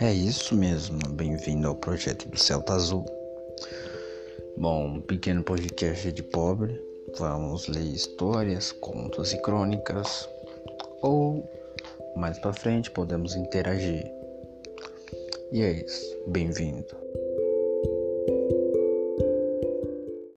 É isso mesmo, bem-vindo ao projeto do Celta Azul. Bom, um pequeno podcast de pobre. Vamos ler histórias, contos e crônicas. Ou mais para frente podemos interagir. E é isso, bem-vindo.